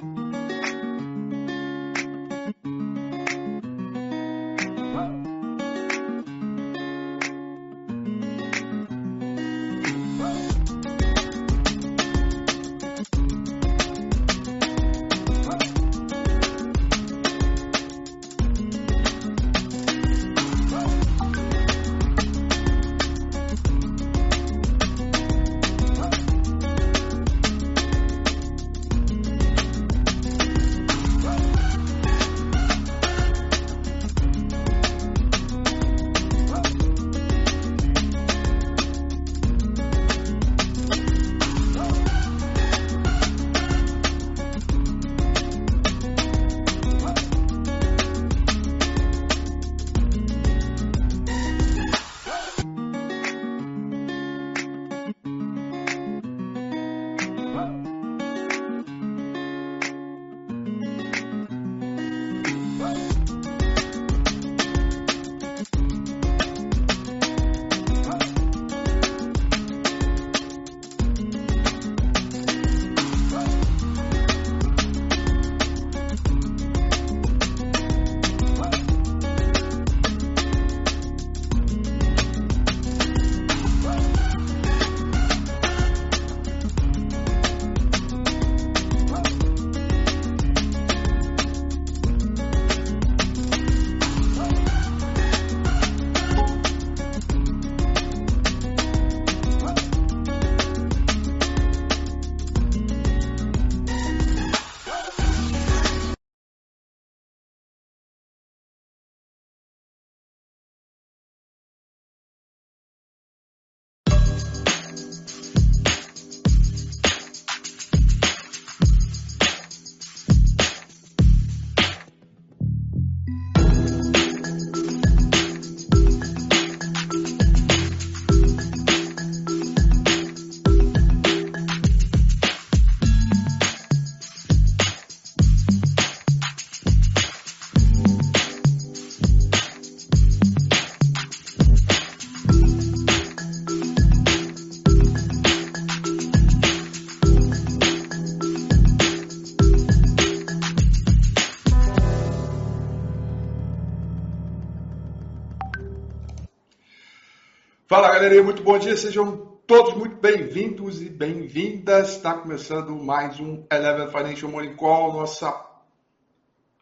うん。Fala galerinha, muito bom dia, sejam todos muito bem-vindos e bem-vindas. Está começando mais um Eleven Financial Morning Call, nossa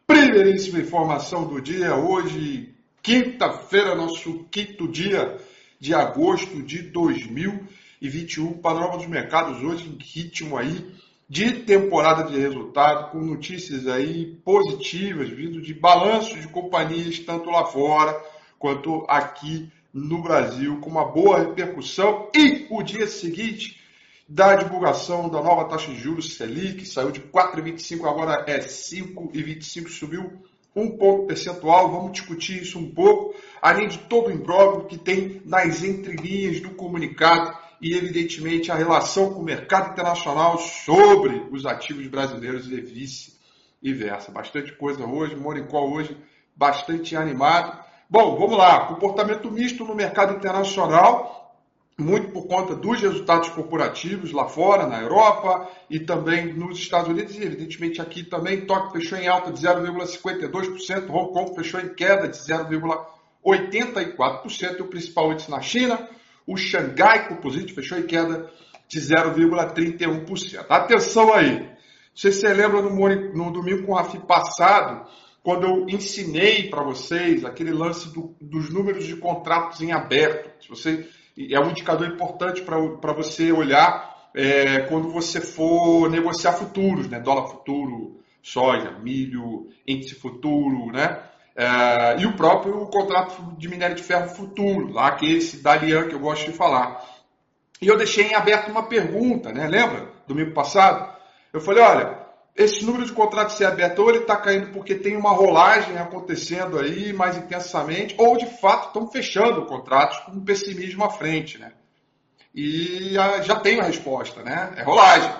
primeiríssima informação do dia. Hoje, quinta-feira, nosso quinto dia de agosto de 2021. Panorama dos mercados hoje em ritmo aí de temporada de resultado, com notícias aí positivas, vindo de balanços de companhias, tanto lá fora quanto aqui no Brasil, com uma boa repercussão. E o dia seguinte da divulgação da nova taxa de juros Selic, saiu de 4,25, agora é 5,25, subiu um ponto percentual. Vamos discutir isso um pouco, além de todo o imbróglio que tem nas entrelinhas do comunicado e, evidentemente, a relação com o mercado internacional sobre os ativos brasileiros e vice-versa. Bastante coisa hoje, Call hoje bastante animado. Bom, vamos lá. Comportamento misto no mercado internacional, muito por conta dos resultados corporativos lá fora, na Europa e também nos Estados Unidos, e evidentemente aqui também. Tóquio fechou em alta de 0,52%, Hong Kong fechou em queda de 0,84%, e o principal índice na China, o Xangai Composite, fechou em queda de 0,31%. Atenção aí! Não sei se você lembra no, no domingo com o Rafi passado, quando eu ensinei para vocês aquele lance do, dos números de contratos em aberto. Se você, é um indicador importante para você olhar é, quando você for negociar futuros, né? dólar futuro, soja, milho, índice futuro, né? É, e o próprio contrato de minério de ferro futuro, lá que esse Dalian que eu gosto de falar. E eu deixei em aberto uma pergunta, né? Lembra? Domingo passado? Eu falei, olha, esse número de contratos ser aberto ou ele está caindo porque tem uma rolagem acontecendo aí mais intensamente, ou de fato estão fechando contratos com pessimismo à frente, né? E já tem a resposta, né? É rolagem.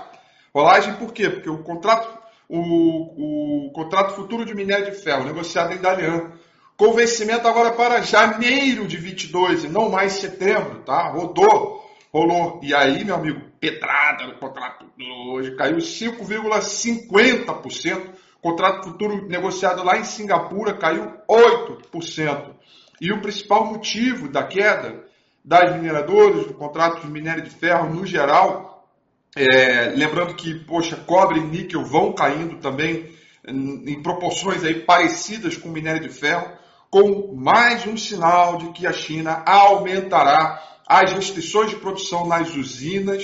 Rolagem por quê? Porque o contrato, o, o contrato futuro de minério de ferro negociado em Dalian, com vencimento agora para janeiro de 22 e não mais setembro, tá? Rodou rolou. E aí, meu amigo, pedrada no contrato hoje, caiu 5,50%. Contrato futuro negociado lá em Singapura caiu 8%. E o principal motivo da queda das mineradoras, do contrato de minério de ferro no geral, é, lembrando que, poxa, cobre e níquel vão caindo também em, em proporções aí parecidas com o minério de ferro, com mais um sinal de que a China aumentará as restrições de produção nas usinas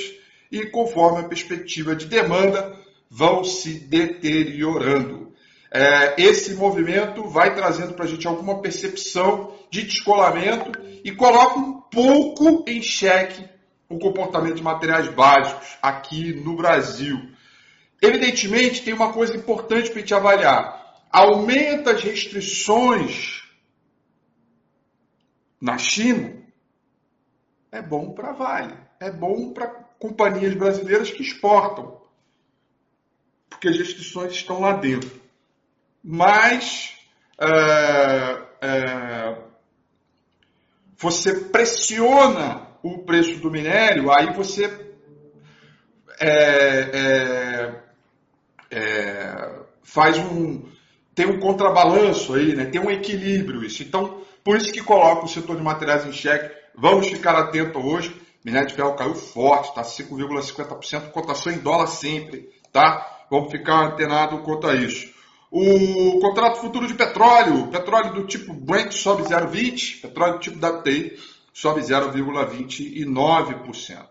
e conforme a perspectiva de demanda vão se deteriorando. É, esse movimento vai trazendo para a gente alguma percepção de descolamento e coloca um pouco em xeque o comportamento de materiais básicos aqui no Brasil. Evidentemente, tem uma coisa importante para a gente avaliar. Aumenta as restrições na China, é bom para a Vale, é bom para companhias brasileiras que exportam porque as restrições estão lá dentro. Mas é, é, você pressiona o preço do minério, aí você é, é, é, faz um tem um contrabalanço aí, né? tem um equilíbrio isso. Então, por isso que coloca o setor de materiais em xeque. Vamos ficar atento hoje. Minério de ferro caiu forte, está 5,50%, cotação em dólar sempre, tá? Vamos ficar antenado quanto a isso. O contrato futuro de petróleo, petróleo do tipo Brent sobe 0,20, petróleo do tipo WTI sobe 0,29%.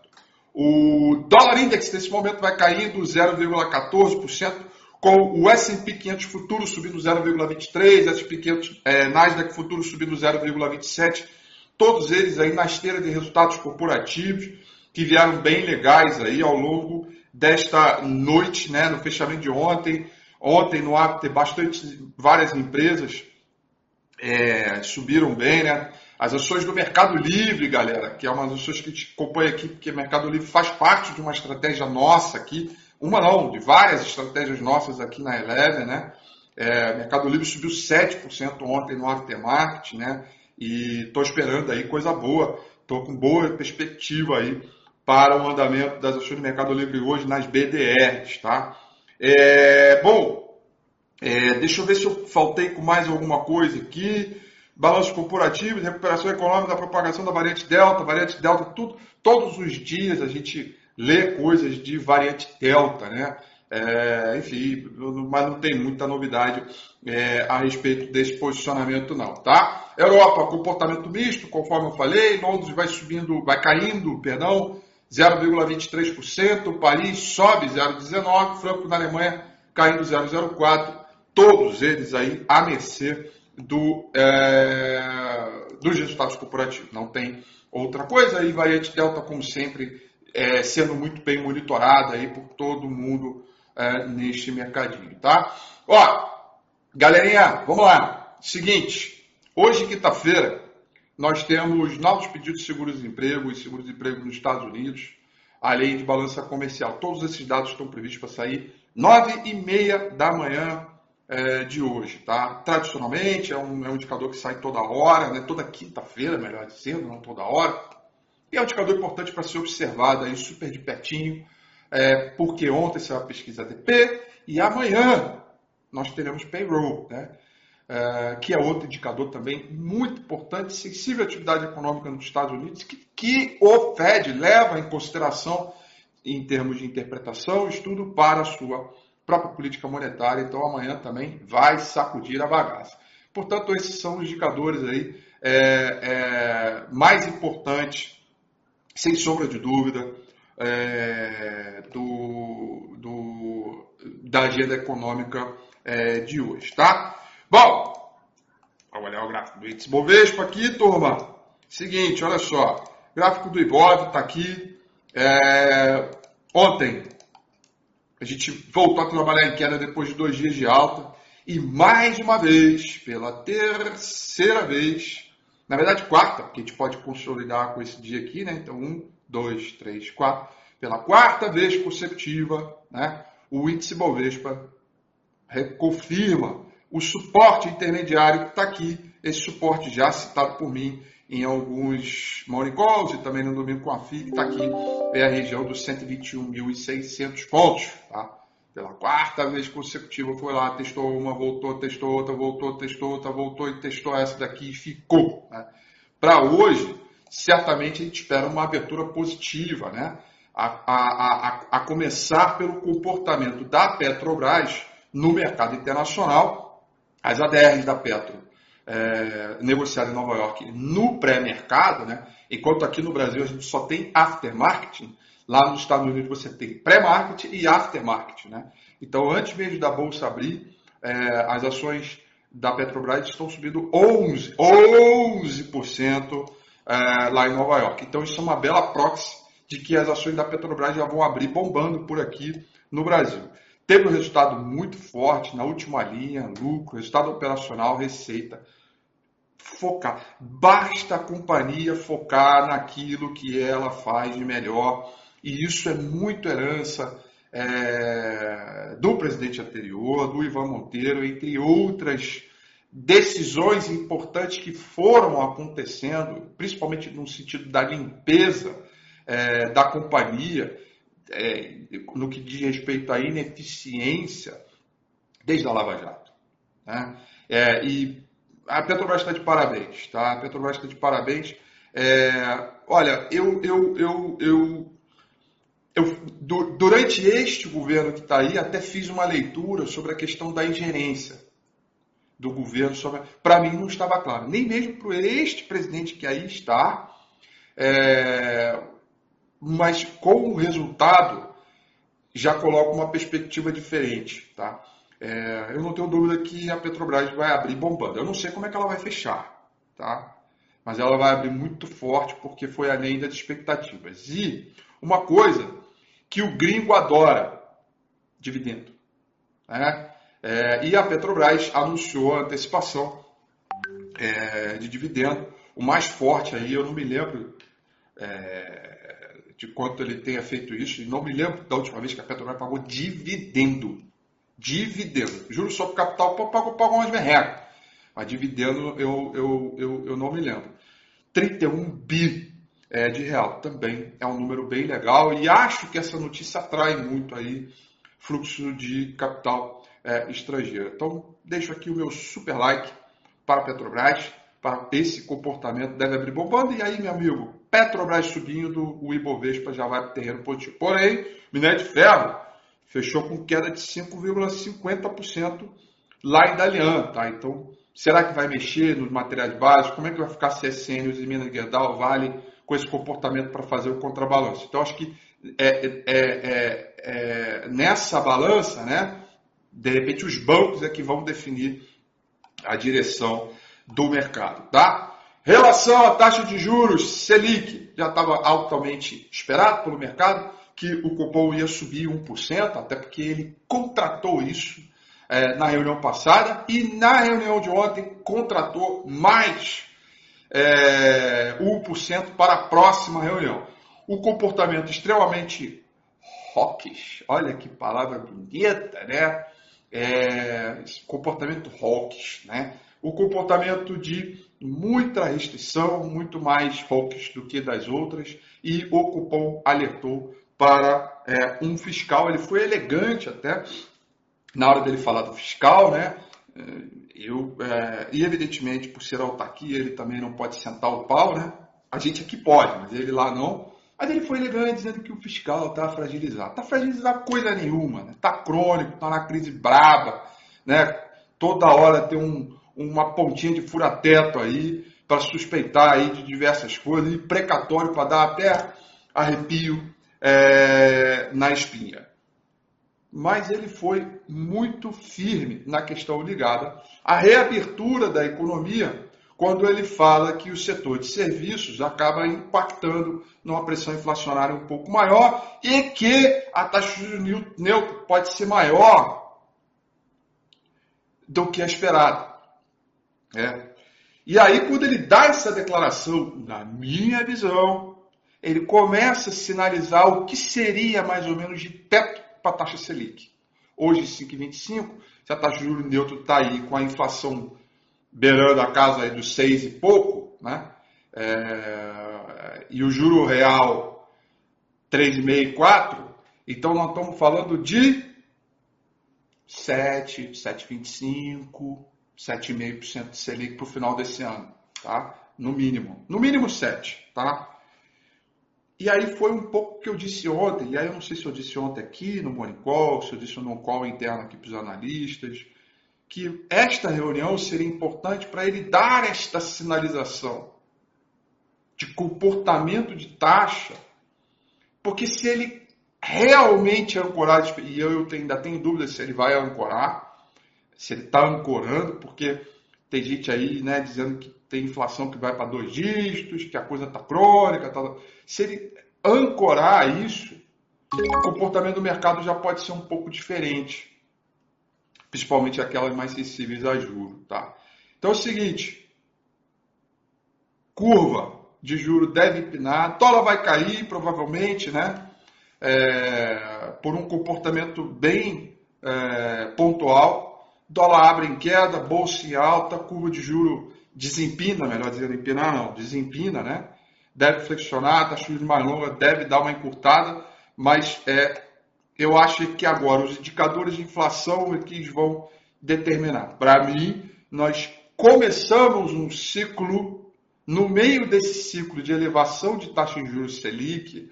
O dólar index nesse momento vai caindo 0,14%, com o S&P 500 futuro subindo 0,23%, S&P 500 é, Nasdaq futuro subindo 0,27%, todos eles aí na esteira de resultados corporativos que vieram bem legais aí ao longo desta noite, né, no fechamento de ontem. Ontem no After, bastante, várias empresas é, subiram bem, né? As ações do Mercado Livre, galera, que é uma das ações que gente acompanha aqui, porque Mercado Livre faz parte de uma estratégia nossa aqui, uma não, de várias estratégias nossas aqui na Eleven, né? É, Mercado Livre subiu 7% ontem no aftermarket, né? E estou esperando aí coisa boa, estou com boa perspectiva aí para o andamento das ações do Mercado Livre hoje nas BDRs, tá? É, bom, é, deixa eu ver se eu faltei com mais alguma coisa aqui. Balanço corporativo, recuperação econômica propagação da variante Delta, variante Delta, tudo. Todos os dias a gente lê coisas de variante Delta, né? É, enfim, mas não tem muita novidade é, a respeito desse posicionamento não, tá? Europa, comportamento misto, conforme eu falei, Londres vai subindo, vai caindo, perdão, 0,23%, Paris sobe 0,19%, Franco na Alemanha caindo 0,04%, todos eles aí a mercê do, é, dos resultados corporativos. Não tem outra coisa. aí variante Delta, como sempre, é, sendo muito bem monitorada aí por todo mundo é, neste mercadinho, tá? Ó, galerinha, vamos lá. Seguinte, hoje, quinta-feira, nós temos novos pedidos de seguro-desemprego e seguro-desemprego nos Estados Unidos, a lei de balança comercial. Todos esses dados estão previstos para sair nove e meia da manhã é, de hoje, tá? Tradicionalmente é um, é um, indicador que sai toda hora, né? toda quinta-feira, melhor dizendo, não toda hora. E é um indicador importante para ser observado aí super de pertinho, é, porque ontem saiu a pesquisa ADP e amanhã nós teremos payroll, né? É, que é outro indicador também muito importante, sensível à atividade econômica nos Estados Unidos, que, que o Fed leva em consideração em termos de interpretação, estudo para a sua própria política monetária. Então amanhã também vai sacudir a bagaça. Portanto, esses são os indicadores aí é, é, mais importantes, sem sombra de dúvida, é, do, do, da agenda econômica é, de hoje, tá? Bom, vamos olhar o gráfico do índice Bovespa aqui, turma. Seguinte, olha só. Gráfico do Ibov está aqui. É... Ontem, a gente voltou a trabalhar em queda depois de dois dias de alta. E mais uma vez, pela terceira vez, na verdade quarta, porque a gente pode consolidar com esse dia aqui, né? Então, um, dois, três, quatro. Pela quarta vez consecutiva, né? O índice Bovespa confirma o suporte intermediário que está aqui, esse suporte já citado por mim em alguns morning calls e também no domingo com a que está aqui, é a região dos 121.600 pontos. Tá? Pela quarta vez consecutiva foi lá, testou uma, voltou, testou outra, voltou, testou outra, voltou e testou essa daqui e ficou. Né? Para hoje, certamente a gente espera uma abertura positiva, né? A, a, a, a, começar pelo comportamento da Petrobras no mercado internacional, as ADRs da Petro é, negociada em Nova York no pré-mercado, né? enquanto aqui no Brasil a gente só tem aftermarket, lá nos Estados Unidos você tem pré-market e aftermarket. Né? Então, antes mesmo da bolsa abrir, é, as ações da Petrobras estão subindo 11%, 11% é, lá em Nova York. Então, isso é uma bela proxy de que as ações da Petrobras já vão abrir bombando por aqui no Brasil. Teve um resultado muito forte na última linha, lucro, resultado operacional, receita. Focar. Basta a companhia focar naquilo que ela faz de melhor. E isso é muito herança é, do presidente anterior, do Ivan Monteiro, entre outras decisões importantes que foram acontecendo, principalmente no sentido da limpeza é, da companhia é, no que diz respeito à ineficiência desde a Lava Jato. Né? É, e a Petrobras está de parabéns, tá? A Petrobras está de parabéns. É, olha, eu, eu, eu, eu, eu, durante este governo que está aí, até fiz uma leitura sobre a questão da ingerência do governo. Para mim não estava claro, nem mesmo para este presidente que aí está. É, mas com o resultado já coloca uma perspectiva diferente, tá? É, eu não tenho dúvida que a Petrobras vai abrir bombando. Eu não sei como é que ela vai fechar, tá? Mas ela vai abrir muito forte porque foi além das expectativas. E uma coisa que o gringo adora, dividendo. Né? É, e a Petrobras anunciou a antecipação é, de dividendo. O mais forte aí, eu não me lembro é, de quanto ele tenha feito isso, e não me lembro da última vez que a Petrobras pagou dividendo. Dividendo. Juros sobre capital pagou, pagou umas merrecas. Mas dividendo eu, eu, eu, eu não me lembro. 31 bi é, de real. Também é um número bem legal e acho que essa notícia atrai muito aí fluxo de capital é, estrangeiro. Então, deixo aqui o meu super like para a Petrobras, para esse comportamento deve abrir bombando. E aí, meu amigo, Petrobras subindo, o Ibovespa já vai para o terreno positivo. Porém, minério de ferro fechou com queda de 5,50% lá em Dalian, tá? Então, será que vai mexer nos materiais básicos? Como é que vai ficar CSN, os Minas Guerdal, Vale, com esse comportamento para fazer o contrabalanço? Então, acho que é, é, é, é, nessa balança, né, de repente os bancos é que vão definir a direção do mercado, tá? Relação à taxa de juros Selic, já estava altamente esperado pelo mercado que o cupom ia subir 1%, até porque ele contratou isso é, na reunião passada e na reunião de ontem contratou mais é, 1% para a próxima reunião. O comportamento extremamente hawkish, olha que palavra bonita, né? É, comportamento hawkish, né? O comportamento de muita restrição, muito mais focos do que das outras, e o cupom alertou para é, um fiscal. Ele foi elegante até na hora dele falar do fiscal, né? É, eu, é, e evidentemente, por ser autarquia, ele também não pode sentar o pau, né? A gente aqui pode, mas ele lá não. Mas ele foi elegante dizendo que o fiscal está fragilizado. Está fragilizado coisa nenhuma, né? Está crônico, está na crise braba, né? Toda hora tem um, uma pontinha de fura-teto aí para suspeitar aí de diversas coisas e precatório para dar até arrepio é, na espinha. Mas ele foi muito firme na questão ligada à reabertura da economia, quando ele fala que o setor de serviços acaba impactando numa pressão inflacionária um pouco maior e que a taxa de juros neutro pode ser maior do que a esperada. É. E aí, quando ele dá essa declaração, na minha visão, ele começa a sinalizar o que seria mais ou menos de teto para a taxa Selic. Hoje, 5,25, se a taxa de juros neutro está aí com a inflação beirando a casa dos 6 e pouco, né? é, e o juro real 3,5, 4, então nós estamos falando de 7, 7,25, 7,5% de Selic para o final desse ano, tá? No mínimo. No mínimo 7, tá? E aí foi um pouco que eu disse ontem, e aí eu não sei se eu disse ontem aqui no Morning Call, se eu disse no call interno aqui para os analistas, que esta reunião seria importante para ele dar esta sinalização de comportamento de taxa, porque se ele realmente ancorar, e eu ainda tenho dúvidas se ele vai ancorar, se ele está ancorando, porque tem gente aí né, dizendo que tem inflação que vai para dois dígitos, que a coisa está crônica. Tá... Se ele ancorar isso, o comportamento do mercado já pode ser um pouco diferente, principalmente aquelas mais sensíveis a juros. Tá? Então é o seguinte, curva de juro deve empinar, dólar vai cair provavelmente, né? É, por um comportamento bem é, pontual, dólar abre em queda, bolsa em alta, curva de juro desempina, melhor dizendo, empinar não, desempina, né? Deve flexionar, taxa de mais longa deve dar uma encurtada, mas é, eu acho que agora os indicadores de inflação é que vão determinar. Para mim, nós começamos um ciclo no meio desse ciclo de elevação de taxa de juros Selic,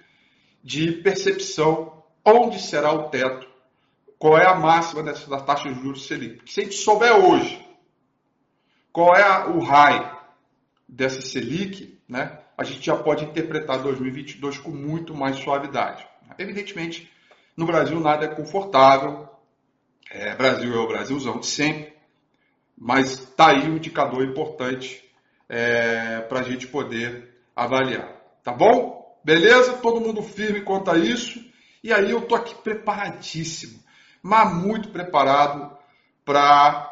de percepção onde será o teto, qual é a máxima dessa da taxa de juros Selic. Porque se a gente souber hoje qual é o high dessa Selic, né, a gente já pode interpretar 2022 com muito mais suavidade. Evidentemente, no Brasil nada é confortável, é, Brasil é o Brasilzão de sempre, mas está aí um indicador importante é, para a gente poder avaliar. Tá bom? Beleza? Todo mundo firme quanto a isso. E aí eu tô aqui preparadíssimo, mas muito preparado para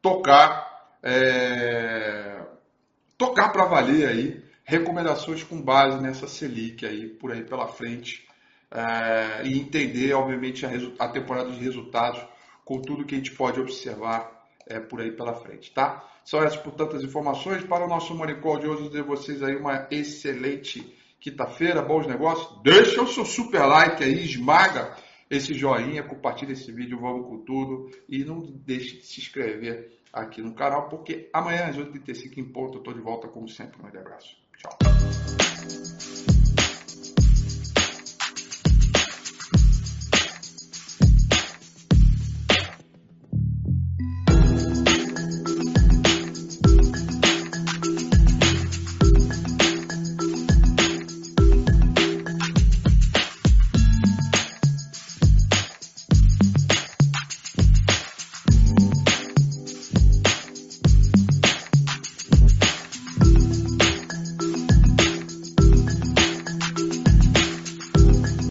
tocar, é, tocar para valer aí recomendações com base nessa Selic aí por aí pela frente é, e entender, obviamente, a, a temporada de resultados com tudo que a gente pode observar é, por aí pela frente, tá? São essas, portanto, as informações para o nosso Monicol de hoje. Dizer vocês aí uma excelente quinta-feira, bons negócios. Deixa o seu super like aí, esmaga esse joinha, compartilha esse vídeo, vamos com tudo. E não deixe de se inscrever aqui no canal, porque amanhã às 8h35 em ponto eu estou de volta como sempre. Um grande abraço.